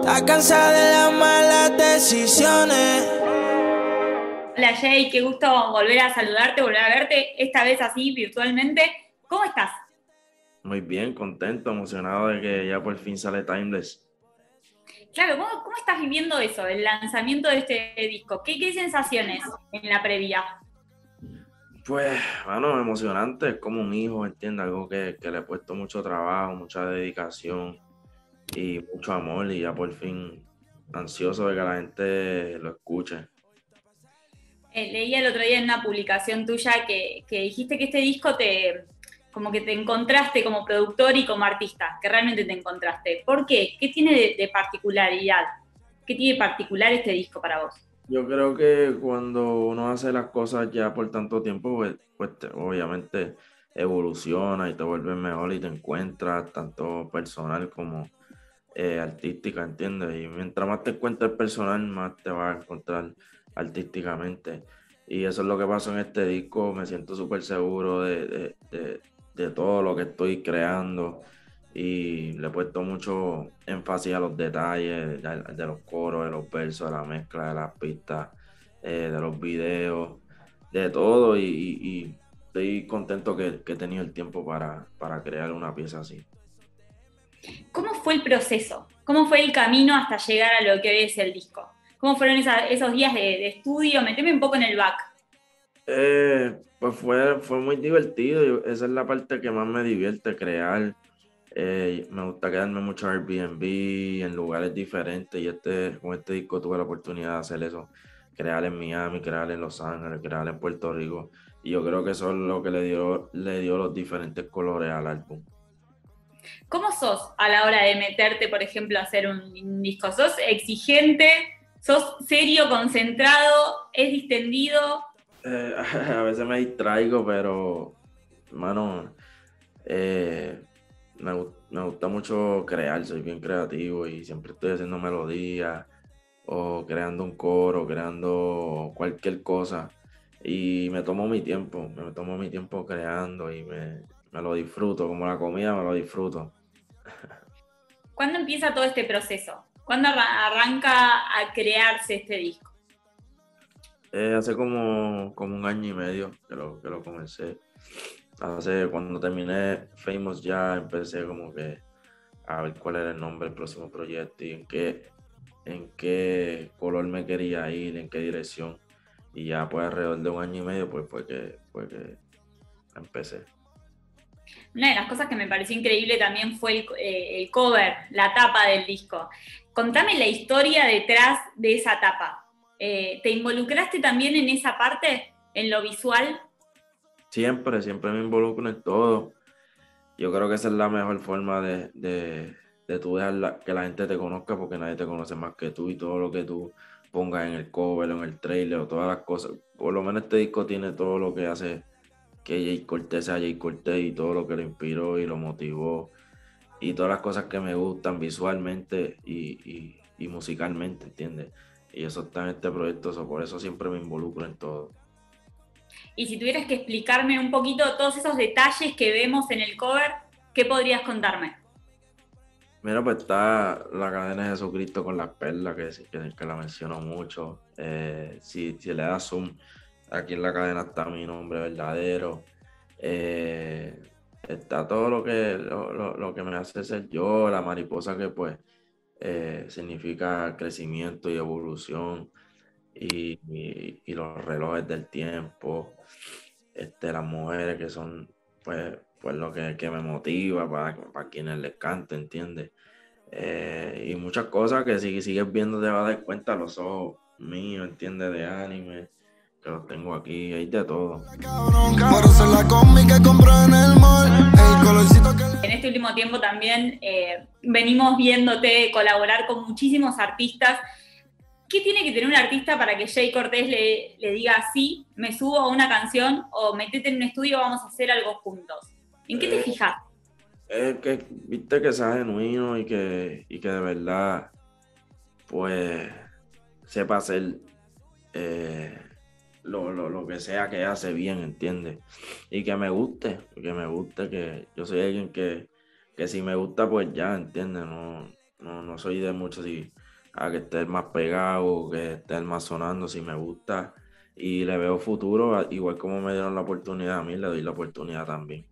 Está cansada de las malas decisiones. Hola Jay, qué gusto volver a saludarte, volver a verte, esta vez así virtualmente. ¿Cómo estás? Muy bien, contento, emocionado de que ya por fin sale Timeless. Claro, ¿cómo, estás viviendo eso, el lanzamiento de este disco? ¿Qué, qué sensaciones en la previa? Pues, bueno, emocionante, es como un hijo, ¿entiendes? Algo que, le he puesto mucho trabajo, mucha dedicación y mucho amor y ya por fin ansioso de que la gente lo escuche. Eh, leí el otro día en una publicación tuya que, que, dijiste que este disco te, como que te encontraste como productor y como artista, que realmente te encontraste. ¿Por qué? ¿Qué tiene de, particularidad? ¿Qué tiene de particular este disco para vos? Yo creo que cuando uno hace las cosas ya por tanto tiempo, pues, pues obviamente evoluciona y te vuelves mejor y te encuentras tanto personal como eh, artística, ¿entiendes? Y mientras más te encuentres personal, más te vas a encontrar artísticamente. Y eso es lo que pasó en este disco. Me siento súper seguro de, de todo lo que estoy creando y le he puesto mucho énfasis a los detalles de, los coros, de los versos, de la mezcla, de las pistas, eh, de los videos, de todo y, estoy contento que, he tenido el tiempo para, para, crear una pieza así. ¿Cómo fue el proceso? ¿Cómo fue el camino hasta llegar a lo que hoy es el disco? ¿Cómo fueron esos días de, de estudio? Meteme un poco en el back. Eh, pues fue, fue muy divertido. Esa es la parte que más me divierte, crear. Eh, me gusta quedarme mucho en Airbnb, en lugares diferentes. Y este, con este disco tuve la oportunidad de hacer eso. Crear en Miami, crear en Los Ángeles, crear en Puerto Rico. Y yo creo que eso es lo que le dio, le dio los diferentes colores al álbum. ¿Cómo sos a la hora de meterte, por ejemplo, a hacer un disco? ¿Sos exigente? ¿Sos serio, concentrado? ¿Es distendido? Eh, a veces me distraigo, pero, hermano, eh, me, me, gusta mucho crear, soy bien creativo y siempre estoy haciendo melodías o creando un coro, creando cualquier cosa. Y me tomo mi tiempo, me tomo mi tiempo creando y me, me lo disfruto, como la comida me lo disfruto. ¿Cuándo empieza todo este proceso? ¿Cuándo arranca a crearse este disco? Eh, hace como, como un año y medio que lo, que lo comencé. Hace, cuando terminé Famous ya empecé como que a ver cuál era el nombre del próximo proyecto y en qué, en qué color me quería ir, en qué dirección. Y ya pues alrededor de un año y medio pues fue que, fue que empecé. Una de las cosas que me pareció increíble también fue el, eh, el cover, la tapa del disco. Contame la historia detrás de esa tapa. Eh, ¿Te involucraste también en esa parte, en lo visual? Siempre, siempre me involucro en todo. Yo creo que esa es la mejor forma de, tú dejar que la gente te conozca porque nadie te conoce más que tú y todo lo que tú pongas en el cover en el trailer o todas las cosas. Por lo menos este disco tiene todo lo que hace que Jay Cortés sea Jay Cortés y todo lo que lo inspiró y lo motivó y todas las cosas que me gustan visualmente y, y, y musicalmente, ¿entiendes? Y eso está en este proyecto, por eso siempre me involucro en todo. Y si tuvieras que explicarme un poquito todos esos detalles que vemos en el cover, ¿qué podrías contarme? Mira, pues está la cadena de Jesucristo con las perlas, que, que, la menciono mucho. Eh, si, si, le das zoom, aquí en la cadena está mi nombre verdadero. Eh, está todo lo que, lo, lo, que me hace ser yo, la mariposa que pues eh, significa crecimiento y evolución y, los relojes del tiempo, este, las mujeres que son pues, pues lo que, me motiva para, para quienes les cante, ¿entiendes? Eh, y muchas cosas que si sigues viendo te vas a dar cuenta los ojos míos, ¿entiendes? De anime, que los tengo aquí, hay de todo. En este último tiempo también eh, venimos viéndote colaborar con muchísimos artistas. ¿Qué tiene que tener un artista para que Jay Cortés le, le diga sí, me subo a una canción o metete en un estudio, vamos a hacer algo juntos? ¿En qué te eh, fijas? Es que viste que sea genuino y que, y que de verdad, pues, sepa hacer eh, lo, lo, que sea que hace bien, ¿entiendes? Y que me guste, que me guste, que yo soy alguien que, que si me gusta, pues ya, ¿entiendes? No, No, no soy de mucho si a que esté más pegado, que esté más sonando, si me gusta. Y le veo futuro, igual como me dieron la oportunidad a mí, le doy la oportunidad también.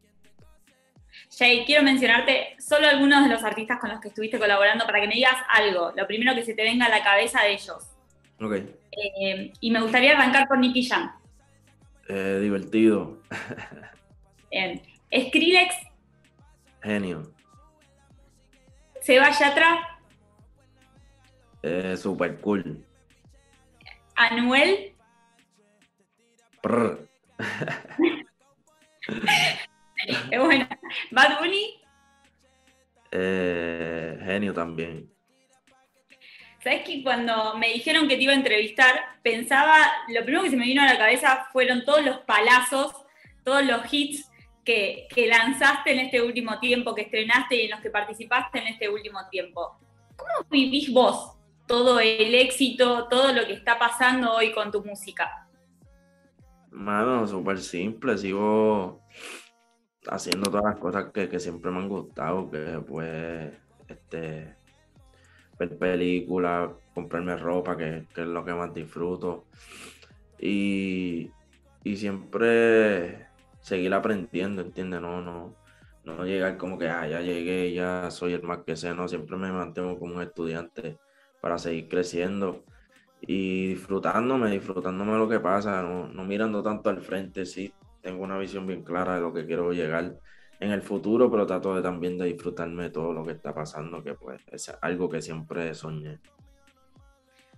Jay, quiero mencionarte solo algunos de los artistas con los que estuviste colaborando para que me digas algo, lo primero que se te venga a la cabeza de ellos. Ok. Eh, y me gustaría arrancar por Nicky Jam. Eh, divertido. Bien. Skrillex. Genio. Seba Yatra. Eh, super cool. Anuel. Es bueno. Bad Bunny. Eh, genio también. ¿Sabes que cuando me dijeron que te iba a entrevistar, pensaba, lo primero que se me vino a la cabeza fueron todos los palazos, todos los hits que, lanzaste en este último tiempo, que estrenaste y en los que participaste en este último tiempo. ¿Cómo vivís vos todo el éxito, todo lo que está pasando hoy con tu música? Mano, súper simple, sigo haciendo todas las cosas que, que siempre me han gustado, que pues, este, ver películas, comprarme ropa, que, que, es lo que más disfruto. Y, y, siempre seguir aprendiendo, ¿entiendes? No, no, no llegar como que, ah, ya llegué, ya soy el más que sé, no, siempre me mantengo como un estudiante para seguir creciendo y disfrutándome, disfrutándome lo que pasa, no, no mirando tanto al frente, sí, tengo una visión bien clara de lo que quiero llegar en el futuro, pero trato de también de disfrutarme de todo lo que está pasando, que pues es algo que siempre soñé.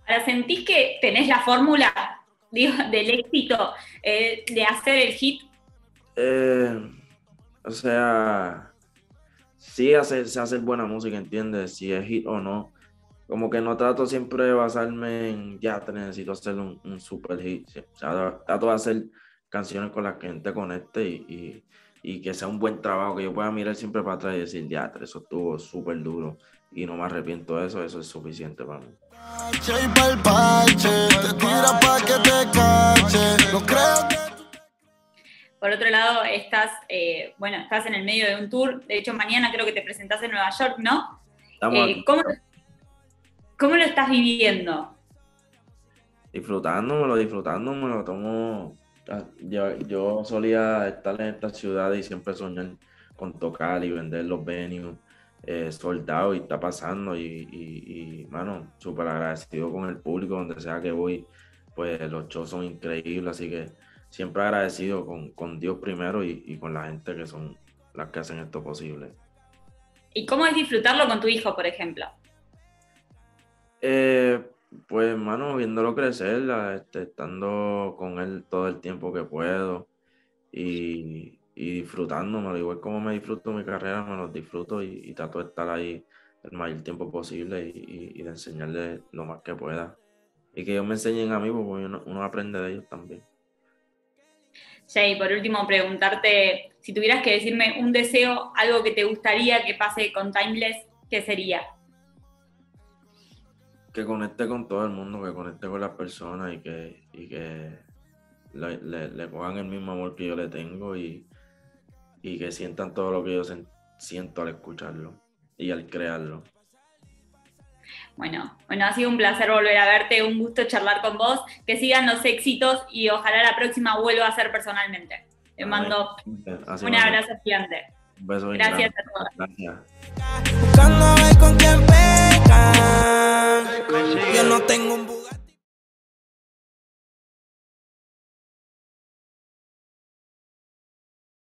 Ahora, ¿sentís que tenés la fórmula del éxito eh, de hacer el hit? Eh, o sea, sí hacer, hacer buena música, ¿entiendes? Si es hit o no. Como que no trato siempre de basarme en, ya, te necesito hacer un, un super hit. O sea, trato de hacer canciones con las que gente conecte y, y, y, que sea un buen trabajo, que yo pueda mirar siempre para atrás y decir, ya, eso estuvo súper duro y no me arrepiento de eso, eso es suficiente para mí. Por otro lado, estás, eh, bueno, estás en el medio de un tour, de hecho mañana creo que te presentás en Nueva York, ¿no? Eh, ¿cómo, ¿Cómo lo estás viviendo? Disfrutándomelo, disfrutándome, lo tomo yo, yo solía estar en esta ciudad y siempre soñar con tocar y vender los venues eh, soldados y está pasando y, y, y mano, súper agradecido con el público donde sea que voy, pues los shows son increíbles, así que siempre agradecido con, con Dios primero y, y, con la gente que son las que hacen esto posible. ¿Y cómo es disfrutarlo con tu hijo, por ejemplo? Eh, pues, hermano, viéndolo crecer, este, estando con él todo el tiempo que puedo y, y disfrutándomelo, igual como me disfruto mi carrera, me lo disfruto y, trato de estar ahí el mayor tiempo posible y, de enseñarle lo más que pueda. Y que ellos me enseñen a mí, porque uno, uno aprende de ellos también. Jay, por último, preguntarte si tuvieras que decirme un deseo, algo que te gustaría que pase con Timeless, ¿qué sería? Que conecte con todo el mundo, que conecte con las personas y que, y que le, le, le, pongan el mismo amor que yo le tengo y, y que sientan todo lo que yo siento al escucharlo y al crearlo. Bueno, bueno, ha sido un placer volver a verte, un gusto charlar con vos, que sigan los éxitos y ojalá la próxima vuelva a ser personalmente. Te mando un abrazo gigante. Un beso Gracias a todos. Gracias. Yo no tengo un